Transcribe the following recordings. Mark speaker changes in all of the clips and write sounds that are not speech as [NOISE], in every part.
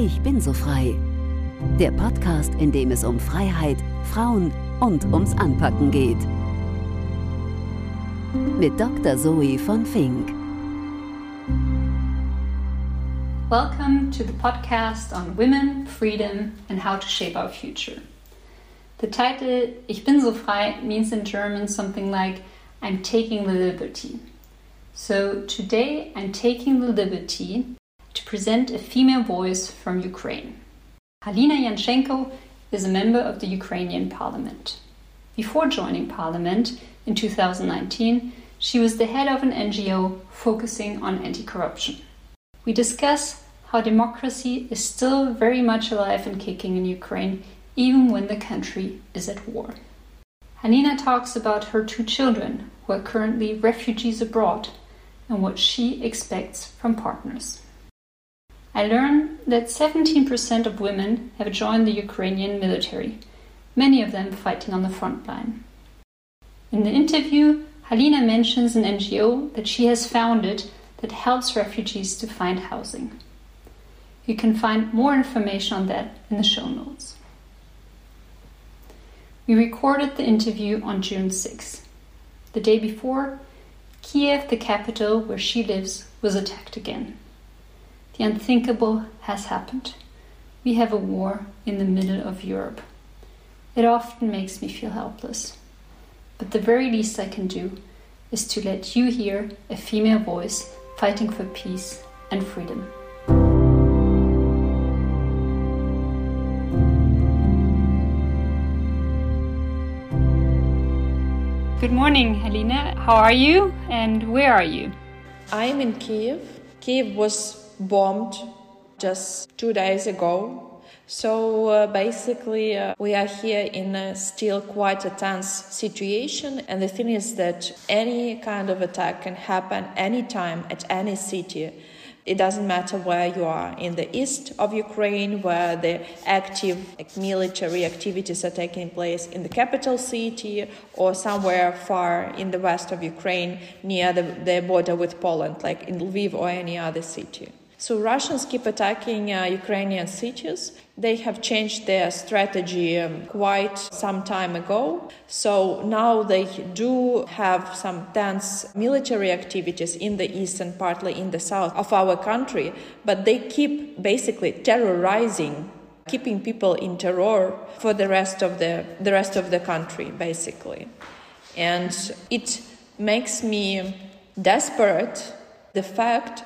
Speaker 1: Ich bin so frei. Der Podcast, in dem es um Freiheit, Frauen und ums Anpacken geht. Mit Dr. Zoe von Fink.
Speaker 2: Welcome to the podcast on women, freedom, and how to shape our future. The title Ich bin so frei means in German something like I'm taking the liberty. So today I'm taking the liberty to present a female voice from Ukraine. Halina Yanchenko is a member of the Ukrainian parliament. Before joining parliament in 2019, she was the head of an NGO focusing on anti corruption. We discuss how democracy is still very much alive and kicking in Ukraine, even when the country is at war. Halina talks about her two children, who are currently refugees abroad, and what she expects from partners. I learned that 17% of women have joined the Ukrainian military, many of them fighting on the front line. In the interview, Halina mentions an NGO that she has founded that helps refugees to find housing. You can find more information on that in the show notes. We recorded the interview on June 6. The day before, Kiev, the capital where she lives, was attacked again. The unthinkable has happened. We have a war in the middle of Europe. It often makes me feel helpless. But the very least I can do is to let you hear a female voice fighting for peace and freedom. Good morning, Helena. How are you and where are you?
Speaker 3: I'm in Kiev. Kiev was bombed just two days ago. So uh, basically, uh, we are here in a still quite a tense situation. And the thing is that any kind of attack can happen anytime at any city. It doesn't matter where you are in the east of Ukraine, where the active like, military activities are taking place in the capital city, or somewhere far in the west of Ukraine near the, the border with Poland, like in Lviv or any other city. So Russians keep attacking uh, Ukrainian cities. They have changed their strategy um, quite some time ago. So now they do have some tense military activities in the east and partly in the south of our country, but they keep basically terrorizing keeping people in terror for the rest of the the rest of the country basically. And it makes me desperate the fact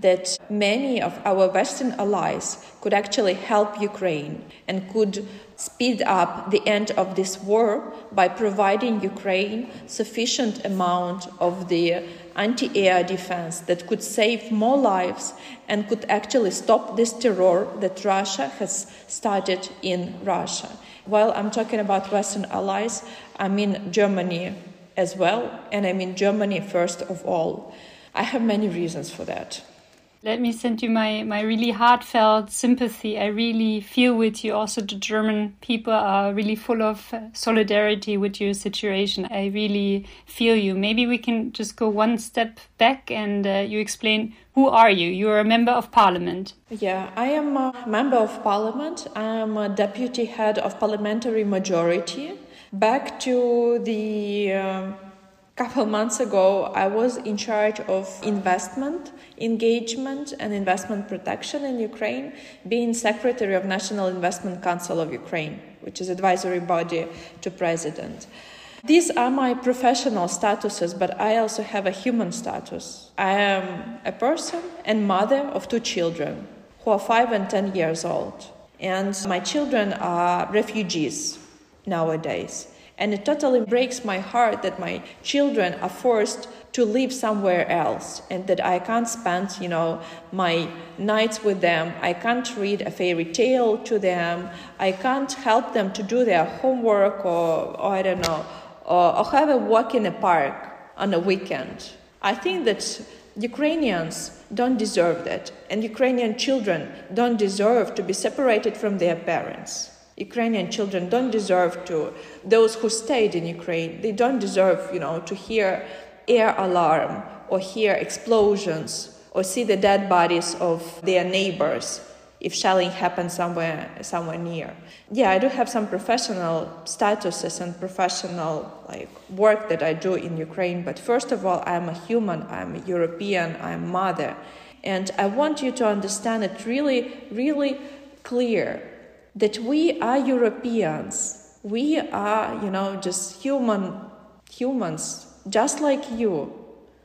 Speaker 3: that many of our Western allies could actually help Ukraine and could speed up the end of this war by providing Ukraine sufficient amount of the anti-air defense that could save more lives and could actually stop this terror that Russia has started in Russia. While I'm talking about Western allies, I mean Germany as well, and I mean Germany first of all. I have many reasons for that.
Speaker 2: Let me send you my, my really heartfelt sympathy. I really feel with you. Also, the German people are really full of uh, solidarity with your situation. I really feel you. Maybe we can just go one step back and uh, you explain who are you? You're a member of parliament.
Speaker 3: Yeah, I am a member of parliament. I am a deputy head of parliamentary majority. Back to the uh, couple months ago, I was in charge of investment, engagement, and investment protection in Ukraine, being secretary of National Investment Council of Ukraine, which is advisory body to president. These are my professional statuses, but I also have a human status. I am a person and mother of two children who are five and ten years old. And my children are refugees nowadays. And it totally breaks my heart that my children are forced to live somewhere else and that I can't spend, you know, my nights with them. I can't read a fairy tale to them. I can't help them to do their homework or, or I don't know, or, or have a walk in a park on a weekend. I think that Ukrainians don't deserve that, and Ukrainian children don't deserve to be separated from their parents. Ukrainian children don't deserve to, those who stayed in Ukraine, they don't deserve, you know, to hear air alarm or hear explosions or see the dead bodies of their neighbors if shelling happens somewhere somewhere near. Yeah, I do have some professional statuses and professional like work that I do in Ukraine, but first of all, I'm a human, I'm a European, I'm mother. And I want you to understand it really, really clear that we are Europeans. We are, you know, just human humans, just like you,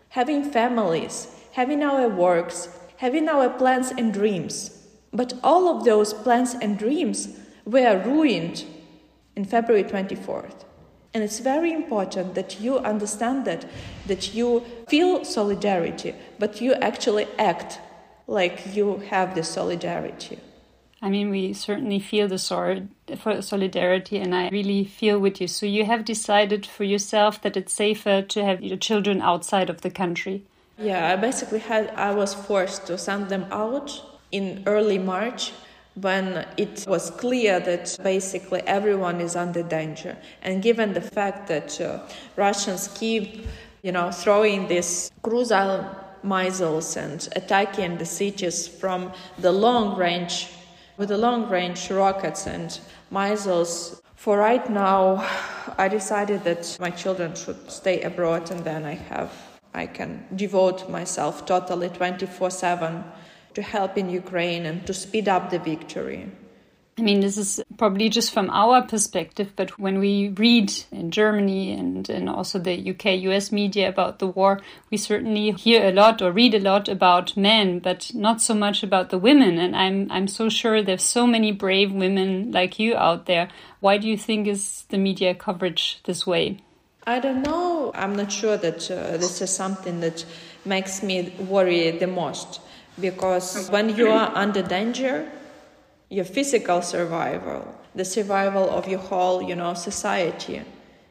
Speaker 3: having families, having our works, having our plans and dreams. But all of those plans and dreams were ruined in February 24th. And it's very important that you understand that, that you feel solidarity, but you actually act like you have the solidarity.
Speaker 2: I mean, we certainly feel the solidarity, and I really feel with you. So, you have decided for yourself that it's safer to have your children outside of the country.
Speaker 3: Yeah, I basically had, I was forced to send them out in early March when it was clear that basically everyone is under danger. And given the fact that uh, Russians keep, you know, throwing these cruise missiles and attacking the cities from the long range with the long range rockets and missiles. For right now, I decided that my children should stay abroad and then I have I can devote myself totally 24/7 to help in Ukraine and to speed up the victory.
Speaker 2: I mean, this is probably just from our perspective, but when we read in Germany and, and also the UK, US media about the war, we certainly hear a lot or read a lot about men, but not so much about the women. And I'm, I'm so sure there's so many brave women like you out there. Why do you think is the media coverage this way?
Speaker 3: I don't know. I'm not sure that uh, this is something that makes me worry the most because when you are under danger, your physical survival, the survival of your whole, you know, society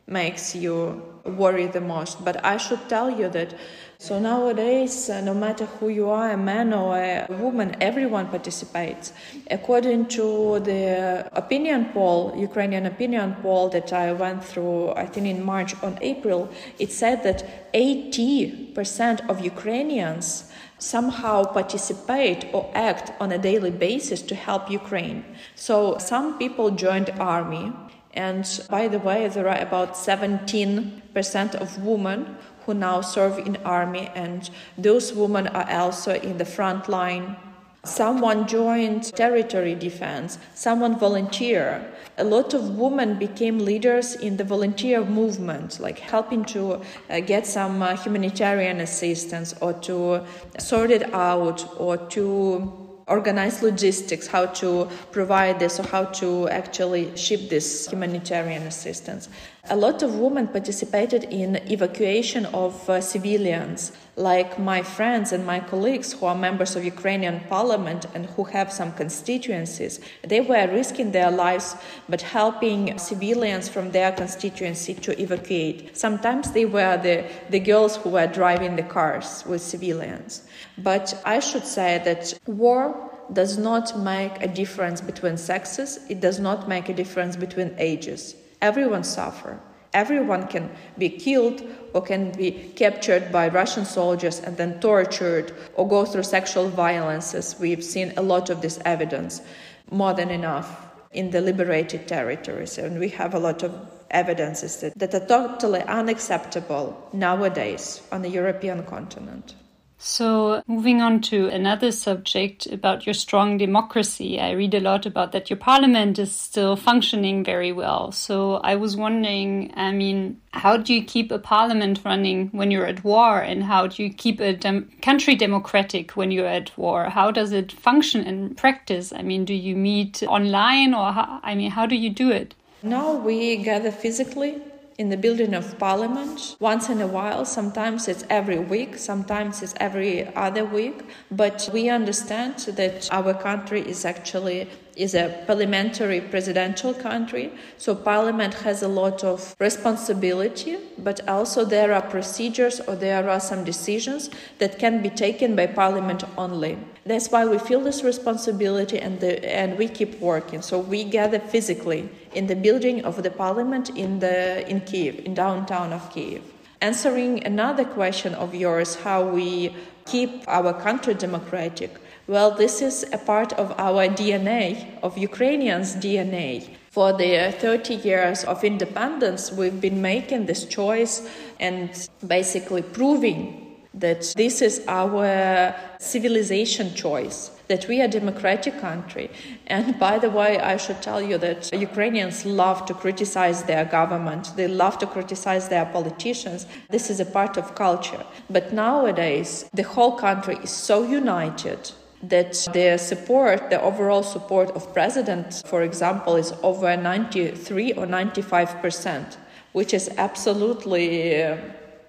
Speaker 3: makes you worry the most. But I should tell you that so nowadays, uh, no matter who you are, a man or a woman, everyone participates. According to the opinion poll, Ukrainian opinion poll that I went through, I think in March or April, it said that 80% of Ukrainians somehow participate or act on a daily basis to help Ukraine. So some people joined army and by the way there are about 17% of women who now serve in army and those women are also in the front line Someone joined territory defense, someone volunteer. A lot of women became leaders in the volunteer movement, like helping to uh, get some uh, humanitarian assistance or to sort it out or to organize logistics, how to provide this or how to actually ship this humanitarian assistance. A lot of women participated in evacuation of uh, civilians, like my friends and my colleagues who are members of Ukrainian parliament and who have some constituencies. They were risking their lives but helping civilians from their constituency to evacuate. Sometimes they were the, the girls who were driving the cars with civilians. But I should say that war does not make a difference between sexes, it does not make a difference between ages everyone suffer. Everyone can be killed or can be captured by Russian soldiers and then tortured or go through sexual violences. We've seen a lot of this evidence, more than enough, in the liberated territories. And we have a lot of evidences that, that are totally unacceptable nowadays on the European continent.
Speaker 2: So, moving on to another subject about your strong democracy, I read a lot about that your parliament is still functioning very well. So, I was wondering, I mean, how do you keep a parliament running when you're at war? And how do you keep a dem country democratic when you're at war? How does it function in practice? I mean, do you meet online or how, I mean, how do you do it?
Speaker 3: Now we gather physically in the building of parliament once in a while. Sometimes it's every week, sometimes it's every other week. But we understand that our country is actually is a parliamentary presidential country, so parliament has a lot of responsibility, but also there are procedures or there are some decisions that can be taken by parliament only. That's why we feel this responsibility and, the, and we keep working. So we gather physically in the building of the parliament in, the, in Kiev, in downtown of Kiev. Answering another question of yours, how we keep our country democratic, Well, this is a part of our DNA, of Ukrainians' DNA. For the 30 years of independence, we've been making this choice and basically proving that this is our civilization choice that we are a democratic country. And by the way i should tell you that ukrainians love to criticize their government. They love to criticize their politicians. This is a part of culture. But nowadays the whole country is so united that the support, the overall support of president, for example, is over 93 or 95 percent, which is absolutely, uh,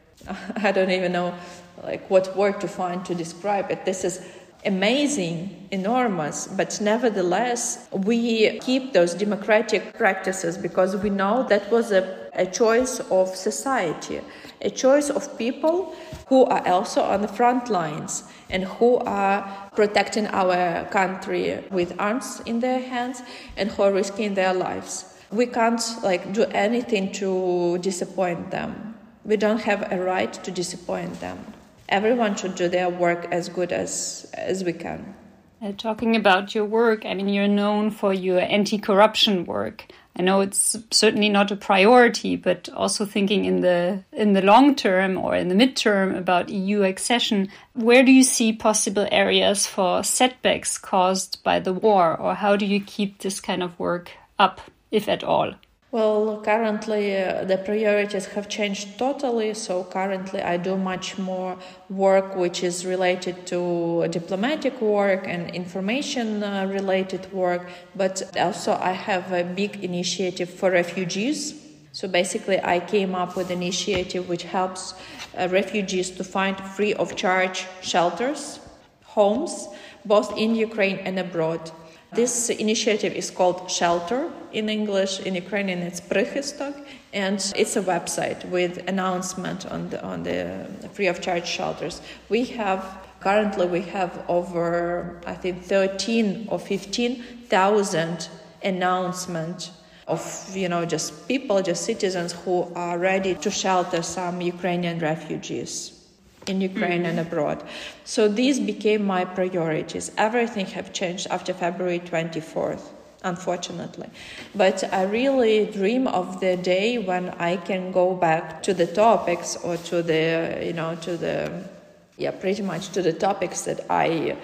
Speaker 3: [LAUGHS] I don't even know like what word to find to describe it. This is amazing, enormous, but nevertheless, we keep those democratic practices because we know that was a, a choice of society, a choice of people who are also on the front lines and who are protecting our country with arms in their hands and who are risking their lives. We can't like do anything to disappoint them. We don't have a right to disappoint them everyone should do their work as good as as we can.
Speaker 2: Uh, talking about your work, I mean, you're known for your anti-corruption work. I know it's certainly not a priority, but also thinking in the in the long term or in the midterm about EU accession, where do you see possible areas for setbacks caused by the war, or how do you keep this kind of work up, if at all?
Speaker 3: Well, currently uh, the priorities have changed totally. So currently I do much more work which is related to diplomatic work and information uh, related work, but also I have a big initiative for refugees. So basically I came up with an initiative which helps uh, refugees to find free of charge shelters, homes, both in Ukraine and abroad. This initiative is called Shelter in English. In Ukrainian, it's Prihystok, and it's a website with announcement on the on the free of charge shelters. We have currently we have over I think 13 or 15 thousand announcement of you know just people, just citizens who are ready to shelter some Ukrainian refugees in Ukraine mm-hmm. and abroad. So these became my priorities. Everything have changed after February 24th, unfortunately. But I really dream of the day when I can go back to the topics or to the, you know, to the, yeah, pretty much to the topics that I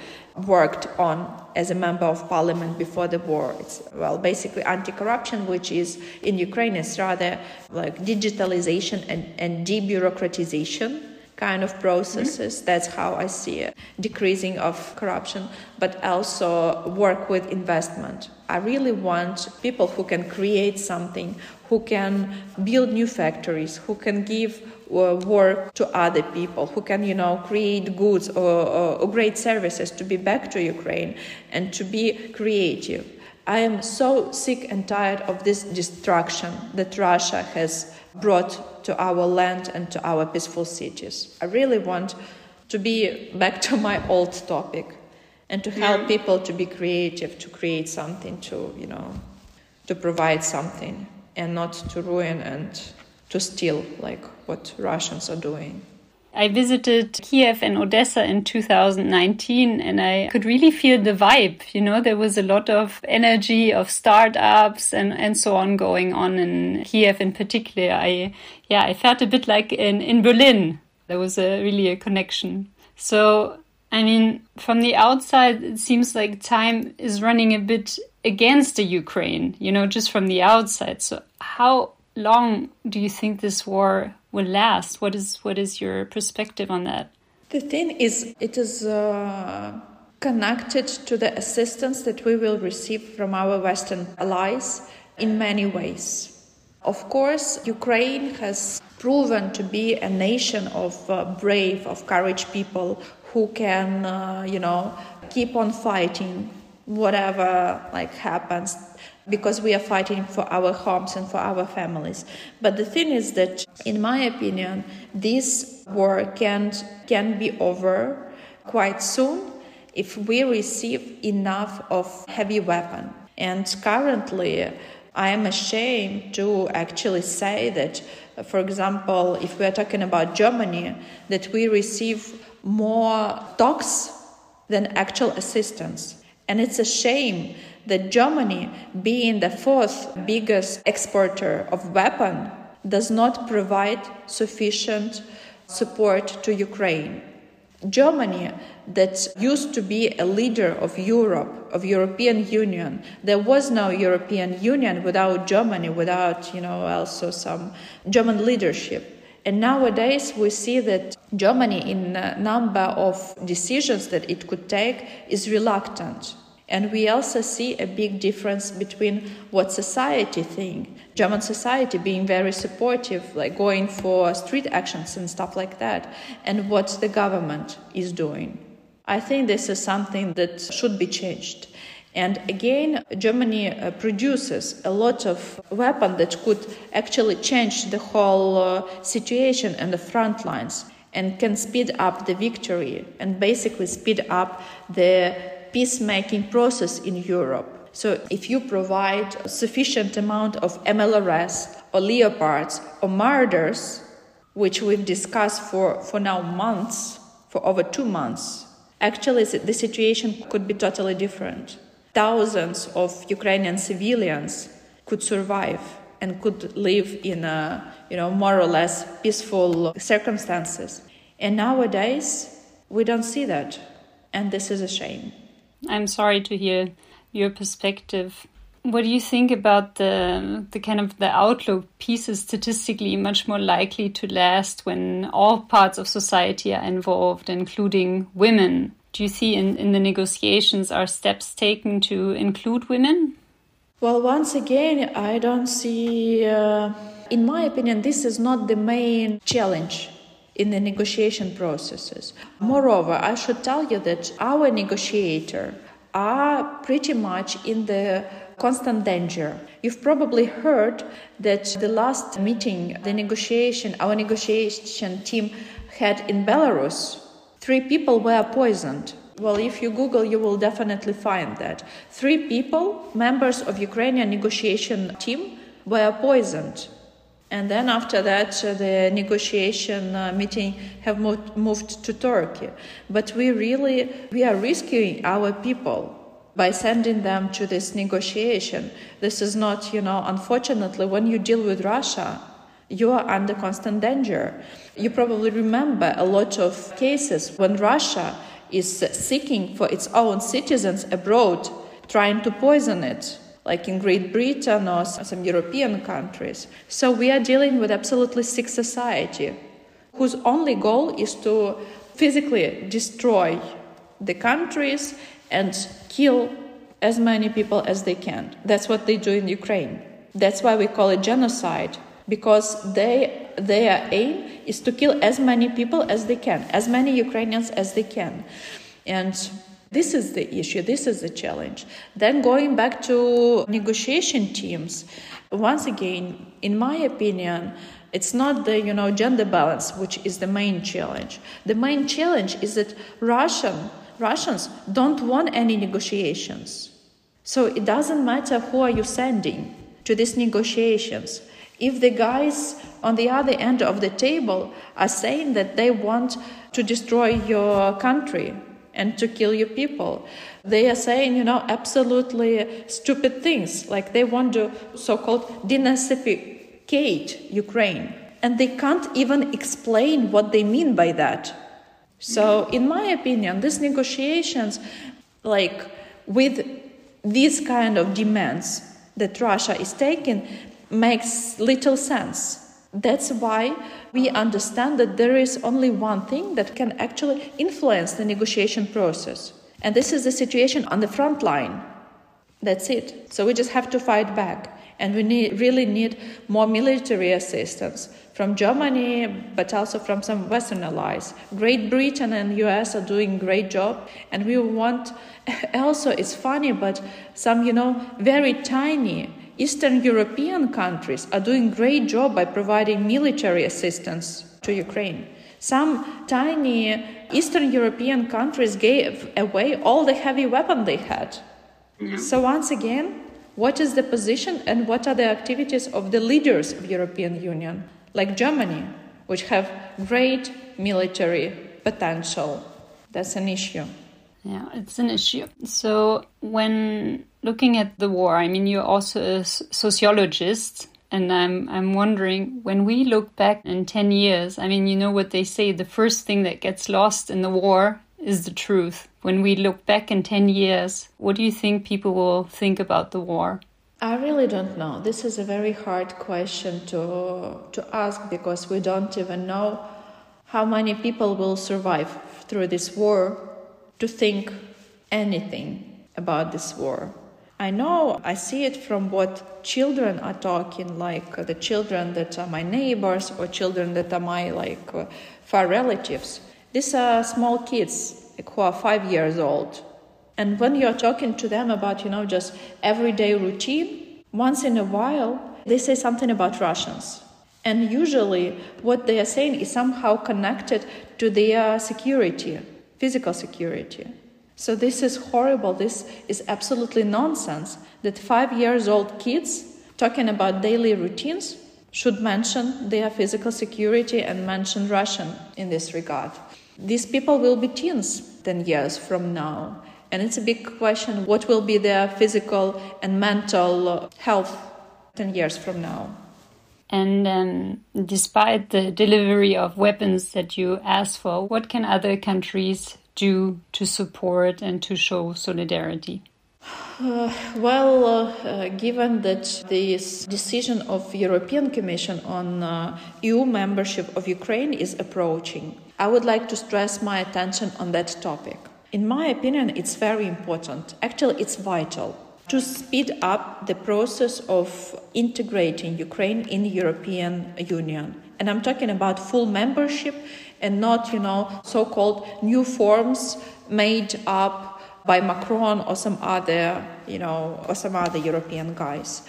Speaker 3: worked on as a member of parliament before the war. It's, well, basically anti-corruption, which is in Ukraine is rather like digitalization and, and debureaucratization kind of processes. Mm-hmm. That's how I see it. Decreasing of corruption, but also work with investment. I really want people who can create something, who can build new factories, who can give uh, work to other people, who can, you know, create goods or, or, or great services to be back to Ukraine and to be creative. I am so sick and tired of this destruction that Russia has brought to our land and to our peaceful cities. I really want to be back to my old topic and to help yeah. people to be creative, to create something, to, you know, to provide something and not to ruin and to steal like what Russians are doing.
Speaker 2: I visited Kiev and Odessa in 2019 and I could really feel the vibe. You know, there was a lot of energy of startups and, and so on going on in Kiev in particular. I, yeah, I felt a bit like in, in Berlin. There was a really a connection. So, I mean, from the outside, it seems like time is running a bit against the Ukraine, you know, just from the outside. So, how long do you think this war will last? What is what is your perspective on that?
Speaker 3: The thing is, it is uh, connected to the assistance that we will receive from our Western allies in many ways. Of course, Ukraine has proven to be a nation of uh, brave, of courage people who can, uh, you know, keep on fighting whatever like happens because we are fighting for our homes and for our families. But the thing is that, in my opinion, this war can, can be over quite soon if we receive enough of heavy weapon. And currently, I am ashamed to actually say that, for example, if we are talking about Germany, that we receive more talks than actual assistance. And it's a shame that Germany, being the fourth biggest exporter of weapons, does not provide sufficient support to Ukraine. Germany, that used to be a leader of Europe, of European Union, there was no European Union without Germany, without, you know, also some German leadership. And nowadays we see that Germany, in a number of decisions that it could take, is reluctant. And we also see a big difference between what society think. German society being very supportive, like going for street actions and stuff like that, and what the government is doing. I think this is something that should be changed. And again, Germany uh, produces a lot of weapons that could actually change the whole uh, situation and the front lines and can speed up the victory and basically speed up the peacemaking process in Europe. So if you provide a sufficient amount of MLRS or Leopards or Marders, which we've discussed for, for now months, for over two months, actually the situation could be totally different. Thousands of Ukrainian civilians could survive and could live in a, you know, more or less peaceful circumstances. And nowadays, we don't see that. And this is a shame.
Speaker 2: I'm sorry to hear your perspective. What do you think about the the kind of the outlook? Peace is statistically much more likely to last when all parts of society are involved, including women. Do you see in, in the negotiations are steps taken to include women?
Speaker 3: Well, once again, I don't see. Uh, in my opinion, this is not the main challenge in the negotiation processes. Moreover, I should tell you that our negotiator are pretty much in the constant danger. You've probably heard that the last meeting, the negotiation, our negotiation team had in Belarus, three people were poisoned. Well, if you Google, you will definitely find that. Three people, members of Ukrainian negotiation team, were poisoned and then after that, uh, the negotiation uh, meeting have moved, moved to Turkey. But we really we are rescuing our people by sending them to this negotiation. This is not, you know, unfortunately, when you deal with Russia, you are under constant danger. You probably remember a lot of cases when Russia is seeking for its own citizens abroad, trying to poison it like in Great Britain or some European countries. So we are dealing with absolutely sick society whose only goal is to physically destroy the countries and kill as many people as they can. That's what they do in Ukraine. That's why we call it genocide because they their aim is to kill as many people as they can, as many Ukrainians as they can. And this is the issue, this is the challenge. Then going back to negotiation teams, once again, in my opinion, it's not the you know gender balance which is the main challenge. The main challenge is that Russian Russians don't want any negotiations. So it doesn't matter who are you sending to these negotiations. If the guys on the other end of the table are saying that they want to destroy your country, and to kill your people. They are saying, you know, absolutely stupid things, like they want to so called denazificate Ukraine. And they can't even explain what they mean by that. So, in my opinion, these negotiations, like with these kind of demands that Russia is taking, makes little sense. That's why we understand that there is only one thing that can actually influence the negotiation process. And this is the situation on the front line. That's it. So we just have to fight back. And we need, really need more military assistance from Germany, but also from some Western allies. Great Britain and US are doing great job, and we want. [LAUGHS] Also, it's funny, but some you know very tiny Eastern European countries are doing great job by providing military assistance to Ukraine. Some tiny Eastern European countries gave away all the heavy weapon they had. Yeah. So once again, what is the position and what are the activities of the leaders of European Union, like Germany, which have great military potential? That's an issue.
Speaker 2: Yeah, it's an issue. So, when looking at the war, I mean, you're also a sociologist, and I'm I'm wondering when we look back in 10 years, I mean, you know what they say, the first thing that gets lost in the war is the truth. When we look back in 10 years, what do you think people will think about the war?
Speaker 3: I really don't know. This is a very hard question to to ask because we don't even know how many people will survive through this war to think anything about this war. I know, I see it from what children are talking, like uh, the children that are my neighbors or children that are my like uh, far relatives. These are small kids who are five years old. And when you're talking to them about, you know, just everyday routine, once in a while they say something about Russians. And usually what they are saying is somehow connected to their security, physical security. So this is horrible. This is absolutely nonsense that five years old kids talking about daily routines should mention their physical security and mention Russian in this regard. These people will be teens 10 years from now. And it's a big question what will be their physical and mental health 10 years from now?
Speaker 2: And um, despite the delivery of weapons that you asked for, what can other countries do to support and to show solidarity? [SIGHS]
Speaker 3: Uh, well, uh, given that this decision of European Commission on uh, EU membership of Ukraine is approaching, I would like to stress my attention on that topic. In my opinion, it's very important. Actually, it's vital to speed up the process of integrating Ukraine in the European Union. And I'm talking about full membership and not, you know, so called new forms made up by Macron or some other, you know, or some other European guys.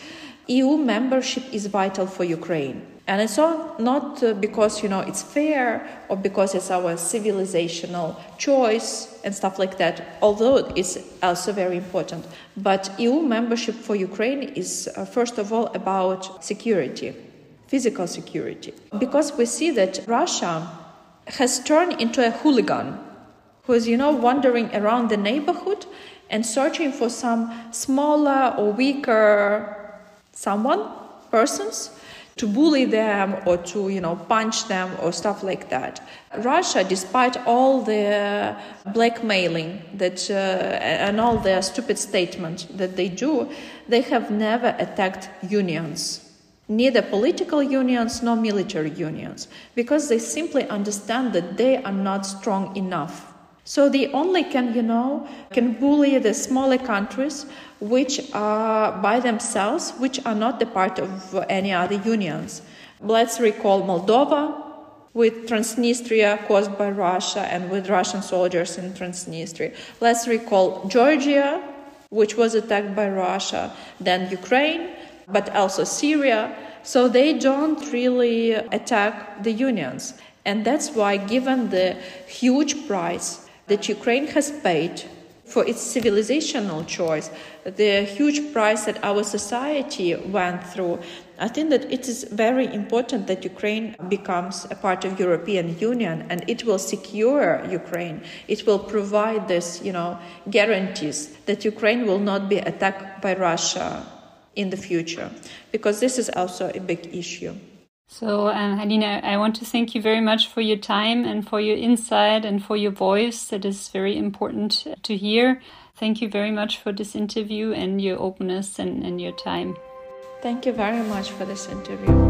Speaker 3: EU membership is vital for Ukraine. And it's not uh, because, you know, it's fair or because it's our civilizational choice and stuff like that, although it's also very important. But EU membership for Ukraine is, uh, first of all, about security, physical security. Because we see that Russia has turned into a hooligan who is, you know, wandering around the neighborhood and searching for some smaller or weaker someone, persons, to bully them or to, you know, punch them or stuff like that. Russia, despite all the blackmailing that uh, and all the stupid statements that they do, they have never attacked unions neither political unions nor military unions, because they simply understand that they are not strong enough. So they only can, you know, can bully the smaller countries which are by themselves, which are not the part of any other unions. Let's recall Moldova with Transnistria caused by Russia and with Russian soldiers in Transnistria. Let's recall Georgia, which was attacked by Russia, then Ukraine, but also Syria. So they don't really attack the unions. And that's why, given the huge price that Ukraine has paid for its civilizational choice, the huge price that our society went through, I think that it is very important that Ukraine becomes a part of European Union and it will secure Ukraine. It will provide this, you know, guarantees that Ukraine will not be attacked by Russia in the future, because this is also a big issue.
Speaker 2: So, um, Halina, I want to thank you very much for your time and for your insight and for your voice. That is very important to hear. Thank you very much for this interview and your openness and, and your time.
Speaker 3: Thank you very much for this interview.